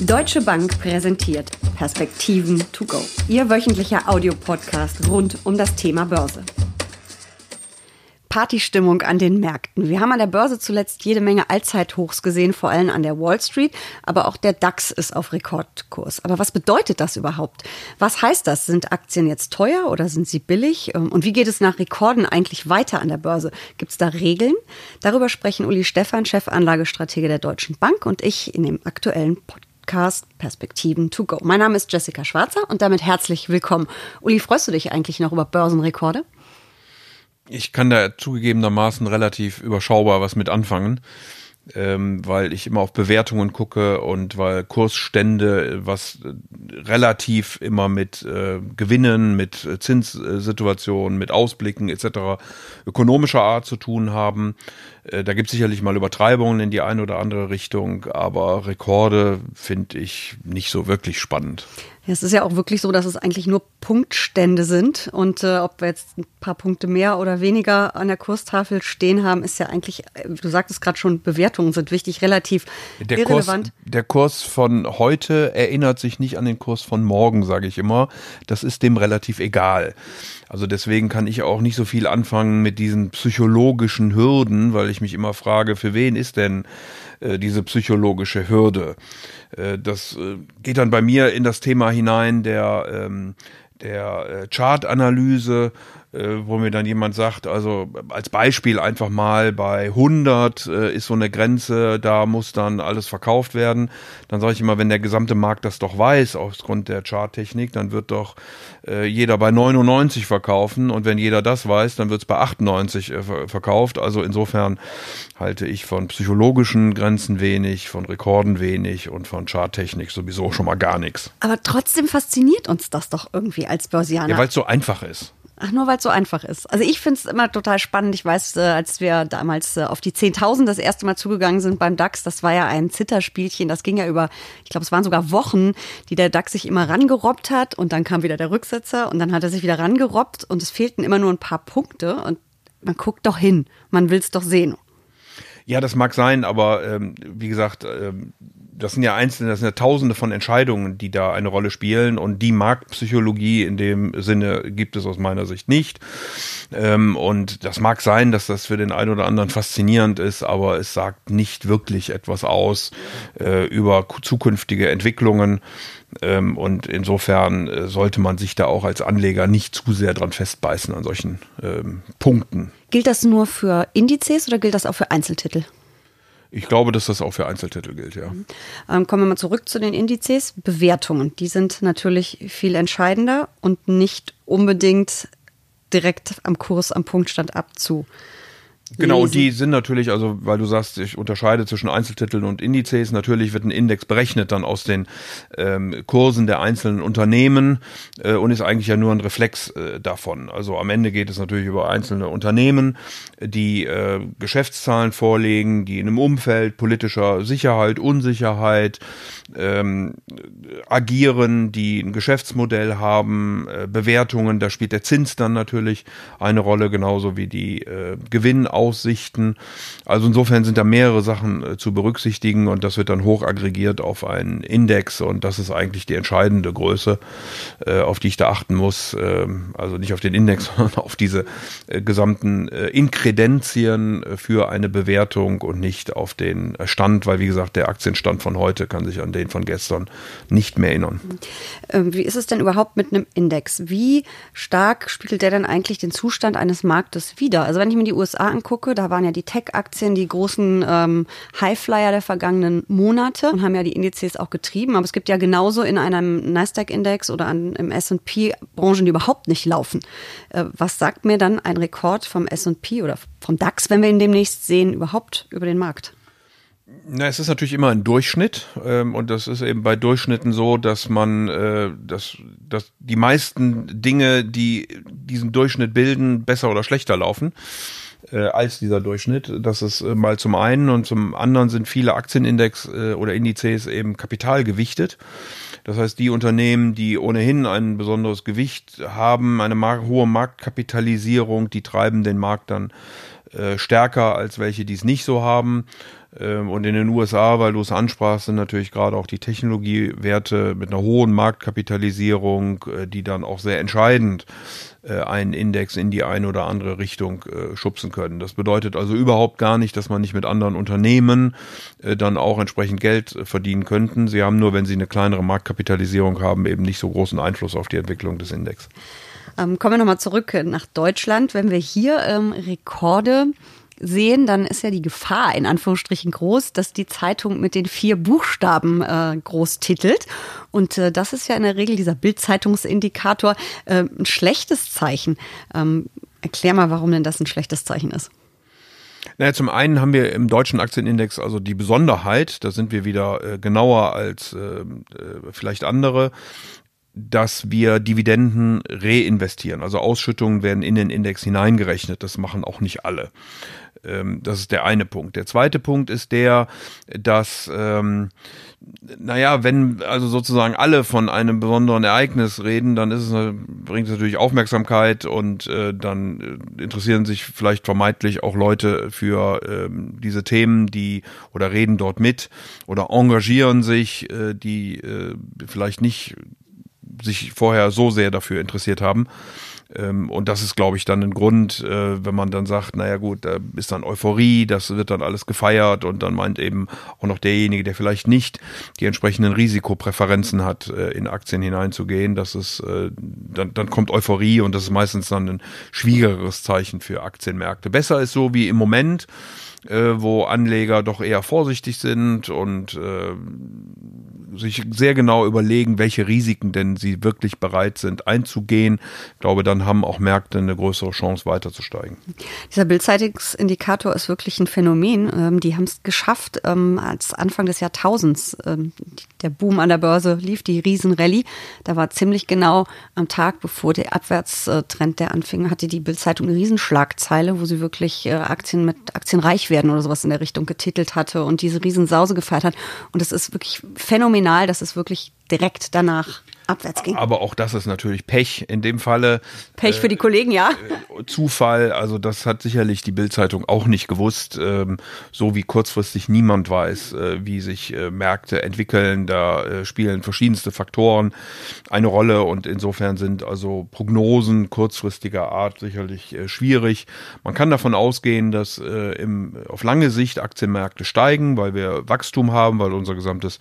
Deutsche Bank präsentiert Perspektiven to go. Ihr wöchentlicher Audiopodcast rund um das Thema Börse. Partystimmung an den Märkten. Wir haben an der Börse zuletzt jede Menge Allzeithochs gesehen, vor allem an der Wall Street, aber auch der DAX ist auf Rekordkurs. Aber was bedeutet das überhaupt? Was heißt das? Sind Aktien jetzt teuer oder sind sie billig? Und wie geht es nach Rekorden eigentlich weiter an der Börse? Gibt es da Regeln? Darüber sprechen Uli Stephan, Chefanlagestratege der Deutschen Bank und ich in dem aktuellen Podcast. Podcast Perspektiven to go. Mein Name ist Jessica Schwarzer und damit herzlich willkommen. Uli, freust du dich eigentlich noch über Börsenrekorde? Ich kann da zugegebenermaßen relativ überschaubar was mit anfangen ähm, weil ich immer auf Bewertungen gucke und weil Kursstände, was relativ immer mit äh, Gewinnen, mit Zinssituationen, mit Ausblicken etc. ökonomischer Art zu tun haben. Äh, da gibt es sicherlich mal Übertreibungen in die eine oder andere Richtung, aber Rekorde finde ich nicht so wirklich spannend. Ja, es ist ja auch wirklich so, dass es eigentlich nur Punktstände sind. Und äh, ob wir jetzt ein paar Punkte mehr oder weniger an der Kurstafel stehen haben, ist ja eigentlich, äh, du sagtest gerade schon, Bewertungen sind wichtig, relativ der irrelevant. Kurs, der Kurs von heute erinnert sich nicht an den Kurs von morgen, sage ich immer. Das ist dem relativ egal. Also deswegen kann ich auch nicht so viel anfangen mit diesen psychologischen Hürden, weil ich mich immer frage, für wen ist denn äh, diese psychologische Hürde? Äh, das äh, geht dann bei mir in das Thema hinein der, ähm, der Chartanalyse wo mir dann jemand sagt, also als Beispiel einfach mal bei 100 äh, ist so eine Grenze, da muss dann alles verkauft werden. Dann sage ich immer, wenn der gesamte Markt das doch weiß, aufgrund der Charttechnik, dann wird doch äh, jeder bei 99 verkaufen und wenn jeder das weiß, dann wird es bei 98 äh, verkauft. Also insofern halte ich von psychologischen Grenzen wenig, von Rekorden wenig und von Charttechnik sowieso schon mal gar nichts. Aber trotzdem fasziniert uns das doch irgendwie als Börsianer. Ja, weil es so einfach ist. Ach, nur weil es so einfach ist. Also ich finde es immer total spannend. Ich weiß, äh, als wir damals äh, auf die 10.000 das erste Mal zugegangen sind beim DAX, das war ja ein Zitterspielchen. Das ging ja über, ich glaube, es waren sogar Wochen, die der DAX sich immer rangerobbt hat und dann kam wieder der Rücksetzer und dann hat er sich wieder rangerobbt und es fehlten immer nur ein paar Punkte und man guckt doch hin. Man will es doch sehen. Ja, das mag sein, aber ähm, wie gesagt, ähm, das sind ja einzelne, das sind ja tausende von Entscheidungen, die da eine Rolle spielen und die Marktpsychologie in dem Sinne gibt es aus meiner Sicht nicht. Ähm, und das mag sein, dass das für den einen oder anderen faszinierend ist, aber es sagt nicht wirklich etwas aus äh, über zukünftige Entwicklungen. Ähm, und insofern äh, sollte man sich da auch als Anleger nicht zu sehr dran festbeißen an solchen ähm, Punkten. Gilt das nur für Indizes oder gilt das auch für Einzeltitel? Ich glaube, dass das auch für Einzeltitel gilt, ja. Ähm, kommen wir mal zurück zu den Indizes. Bewertungen, die sind natürlich viel entscheidender und nicht unbedingt direkt am Kurs, am Punktstand abzu Genau, und die sind natürlich, also weil du sagst, ich unterscheide zwischen Einzeltiteln und Indizes, natürlich wird ein Index berechnet dann aus den ähm, Kursen der einzelnen Unternehmen äh, und ist eigentlich ja nur ein Reflex äh, davon. Also am Ende geht es natürlich über einzelne Unternehmen, die äh, Geschäftszahlen vorlegen, die in einem Umfeld politischer Sicherheit, Unsicherheit ähm, agieren, die ein Geschäftsmodell haben, äh, Bewertungen, da spielt der Zins dann natürlich eine Rolle, genauso wie die äh, Gewinn Aussichten. Also insofern sind da mehrere Sachen äh, zu berücksichtigen und das wird dann hoch aggregiert auf einen Index und das ist eigentlich die entscheidende Größe, äh, auf die ich da achten muss. Ähm, also nicht auf den Index, sondern auf diese äh, gesamten Inkredenzien für eine Bewertung und nicht auf den Stand, weil wie gesagt, der Aktienstand von heute kann sich an den von gestern nicht mehr erinnern. Ähm, wie ist es denn überhaupt mit einem Index? Wie stark spiegelt der denn eigentlich den Zustand eines Marktes wider? Also wenn ich mir die USA angucke, angucke, da waren ja die Tech-Aktien die großen ähm, Highflyer der vergangenen Monate und haben ja die Indizes auch getrieben. Aber es gibt ja genauso in einem Nasdaq-Index oder an, im S&P Branchen, die überhaupt nicht laufen. Äh, was sagt mir dann ein Rekord vom S&P oder vom DAX, wenn wir ihn demnächst sehen, überhaupt über den Markt? Na, es ist natürlich immer ein Durchschnitt ähm, und das ist eben bei Durchschnitten so, dass man, äh, dass, dass die meisten Dinge, die diesen Durchschnitt bilden, besser oder schlechter laufen äh, als dieser Durchschnitt. Das ist äh, mal zum einen und zum anderen sind viele Aktienindex äh, oder Indizes eben kapitalgewichtet. Das heißt, die Unternehmen, die ohnehin ein besonderes Gewicht haben, eine hohe Marktkapitalisierung, die treiben den Markt dann äh, stärker als welche, die es nicht so haben. Ähm, und in den USA, weil du es ansprachst, sind natürlich gerade auch die Technologiewerte mit einer hohen Marktkapitalisierung, äh, die dann auch sehr entscheidend äh, einen Index in die eine oder andere Richtung schubsen können. Das bedeutet also überhaupt gar nicht, dass man nicht mit anderen Unternehmen dann auch entsprechend Geld verdienen könnten. Sie haben nur, wenn sie eine kleinere Marktkapitalisierung haben, eben nicht so großen Einfluss auf die Entwicklung des Index. Ähm, kommen wir nochmal zurück nach Deutschland. Wenn wir hier ähm, Rekorde sehen, dann ist ja die Gefahr in Anführungsstrichen groß, dass die Zeitung mit den vier Buchstaben äh, groß titelt. Und äh, das ist ja in der Regel dieser Bildzeitungsindikator äh, ein schlechtes Zeichen. Ähm, erklär mal, warum denn das ein schlechtes Zeichen ist. Naja, zum einen haben wir im deutschen Aktienindex also die Besonderheit, da sind wir wieder äh, genauer als äh, äh vielleicht andere, dass wir Dividenden reinvestieren. Also Ausschüttungen werden in den Index hineingerechnet. Das machen auch nicht alle. Ähm, das ist der eine Punkt. Der zweite Punkt ist der, dass, ähm, naja, wenn also sozusagen alle von einem besonderen Ereignis reden, dann ist es, bringt es natürlich Aufmerksamkeit und äh, dann äh, interessieren sich vielleicht vermeintlich auch Leute für ähm, diese Themen, die oder reden dort mit oder engagieren sich, äh, die äh, vielleicht nicht sich vorher so sehr dafür interessiert haben. Ähm, und das ist, glaube ich, dann ein Grund, äh, wenn man dann sagt, naja gut, da ist dann Euphorie, das wird dann alles gefeiert und dann meint eben auch noch derjenige, der vielleicht nicht die entsprechenden Risikopräferenzen hat, äh, in Aktien hineinzugehen, dass es, äh, dann, dann kommt Euphorie und das ist meistens dann ein schwierigeres Zeichen für Aktienmärkte. Besser ist so wie im Moment, äh, wo Anleger doch eher vorsichtig sind und äh, sich sehr genau überlegen, welche Risiken denn sie wirklich bereit sind einzugehen. Ich glaube, dann haben auch Märkte eine größere Chance weiterzusteigen. Dieser Bildzeitungsindikator ist wirklich ein Phänomen. Ähm, die haben es geschafft, ähm, als Anfang des Jahrtausends ähm, der Boom an der Börse lief, die Riesenrallye. Da war ziemlich genau am Tag, bevor der Abwärtstrend der anfing, hatte die Bildzeitung eine Riesenschlagzeile, wo sie wirklich äh, Aktien mit Aktienreich werden oder sowas in der Richtung getitelt hatte und diese Riesensause gefeiert hat. Und es ist wirklich phänomenal, dass es wirklich direkt danach abwärts ging. Aber auch das ist natürlich Pech in dem Falle. Pech äh, für die Kollegen, ja. Äh, Zufall, also das hat sicherlich die Bildzeitung auch nicht gewusst, ähm, so wie kurzfristig niemand weiß, äh, wie sich äh, Märkte entwickeln. Da äh, spielen verschiedenste Faktoren eine Rolle und insofern sind also Prognosen kurzfristiger Art sicherlich äh, schwierig. Man kann davon ausgehen, dass im, auf lange Sicht Aktienmärkte steigen, weil wir Wachstum haben, weil unser gesamtes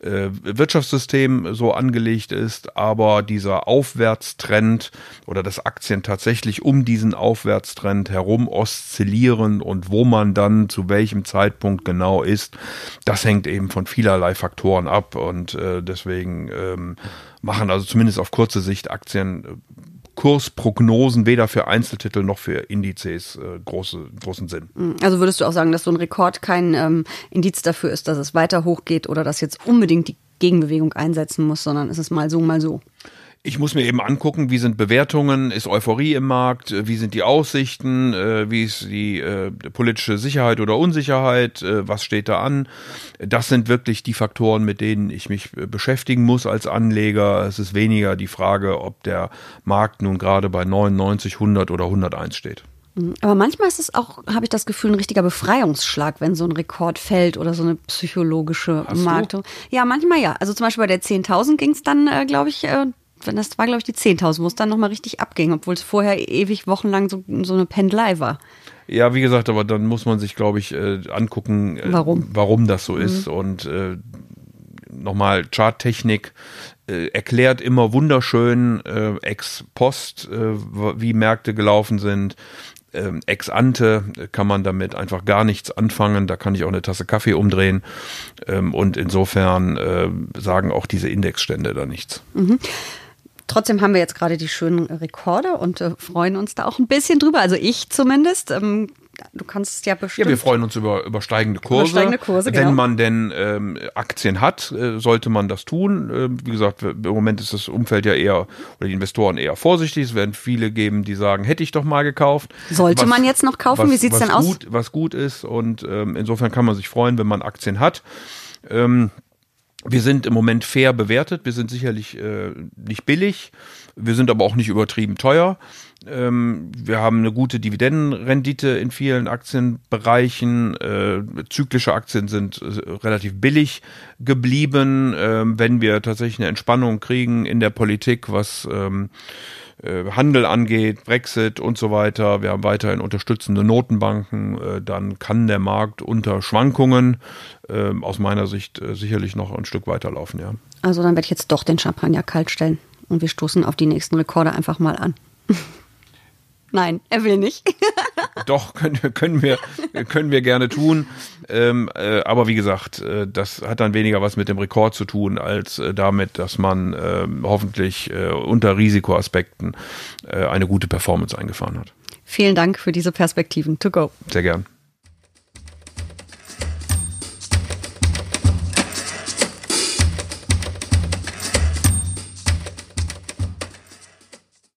Wirtschaftssystem so angelegt ist aber dieser Aufwärtstrend oder dass Aktien tatsächlich um diesen Aufwärtstrend herum oszillieren und wo man dann zu welchem Zeitpunkt genau ist, das hängt eben von vielerlei Faktoren ab und äh, deswegen ähm, machen also zumindest auf kurze Sicht Aktien äh, Kursprognosen weder für Einzeltitel noch für Indizes äh, große, großen Sinn. Mhm. Also würdest du auch sagen, dass so ein Rekord kein ähm, Indiz dafür ist, dass es weiter hochgeht oder dass jetzt unbedingt die Gegenbewegung einsetzen muss, sondern es ist mal so, mal so. Ich muss mir eben angucken, wie sind Bewertungen, ist Euphorie im Markt, wie sind die Aussichten, äh, wie ist die äh, politische Sicherheit oder Unsicherheit, äh, was steht da an. Das sind wirklich die Faktoren, mit denen ich mich beschäftigen muss als Anleger. Es ist weniger die Frage, ob der Markt nun gerade bei 99, 100 oder 101 steht. Aber manchmal ist es auch, habe ich das Gefühl, ein richtiger Befreiungsschlag, wenn so ein Rekord fällt oder so eine psychologische Marktung. Ja, manchmal ja. Also zum Beispiel bei der 10.000 ging es dann, äh, glaube ich, äh, das war, glaube ich, die 10.000, wo es dann nochmal richtig abging, obwohl es vorher ewig wochenlang so, so eine Pendelei war. Ja, wie gesagt, aber dann muss man sich, glaube ich, äh, angucken, äh, warum? warum das so mhm. ist. Und äh, nochmal Charttechnik äh, erklärt immer wunderschön äh, ex post, äh, wie Märkte gelaufen sind ähm, ex ante kann man damit einfach gar nichts anfangen. Da kann ich auch eine Tasse Kaffee umdrehen. Ähm, und insofern äh, sagen auch diese Indexstände da nichts. Mhm. Trotzdem haben wir jetzt gerade die schönen Rekorde und äh, freuen uns da auch ein bisschen drüber. Also ich zumindest. Ähm, du kannst ja bestimmt. Ja, wir freuen uns über, über steigende Kurse. Über steigende Kurse Wenn genau. man denn ähm, Aktien hat, äh, sollte man das tun. Äh, wie gesagt, im Moment ist das Umfeld ja eher oder die Investoren eher vorsichtig. Es werden viele geben, die sagen, hätte ich doch mal gekauft. Sollte was, man jetzt noch kaufen? Was, wie sieht's denn gut, aus? Was gut ist und ähm, insofern kann man sich freuen, wenn man Aktien hat. Ähm, wir sind im Moment fair bewertet. Wir sind sicherlich äh, nicht billig. Wir sind aber auch nicht übertrieben teuer. Ähm, wir haben eine gute Dividendenrendite in vielen Aktienbereichen. Äh, zyklische Aktien sind äh, relativ billig geblieben. Ähm, wenn wir tatsächlich eine Entspannung kriegen in der Politik, was ähm, äh, Handel angeht, Brexit und so weiter, wir haben weiterhin unterstützende Notenbanken, äh, dann kann der Markt unter Schwankungen äh, aus meiner Sicht sicherlich noch ein Stück weiterlaufen, ja. Also dann werde ich jetzt doch den Champagner kalt stellen und wir stoßen auf die nächsten Rekorde einfach mal an. Nein, er will nicht. Doch, können, können, wir, können wir gerne tun. Ähm, äh, aber wie gesagt, äh, das hat dann weniger was mit dem Rekord zu tun, als äh, damit, dass man äh, hoffentlich äh, unter Risikoaspekten äh, eine gute Performance eingefahren hat. Vielen Dank für diese Perspektiven. To go. Sehr gern.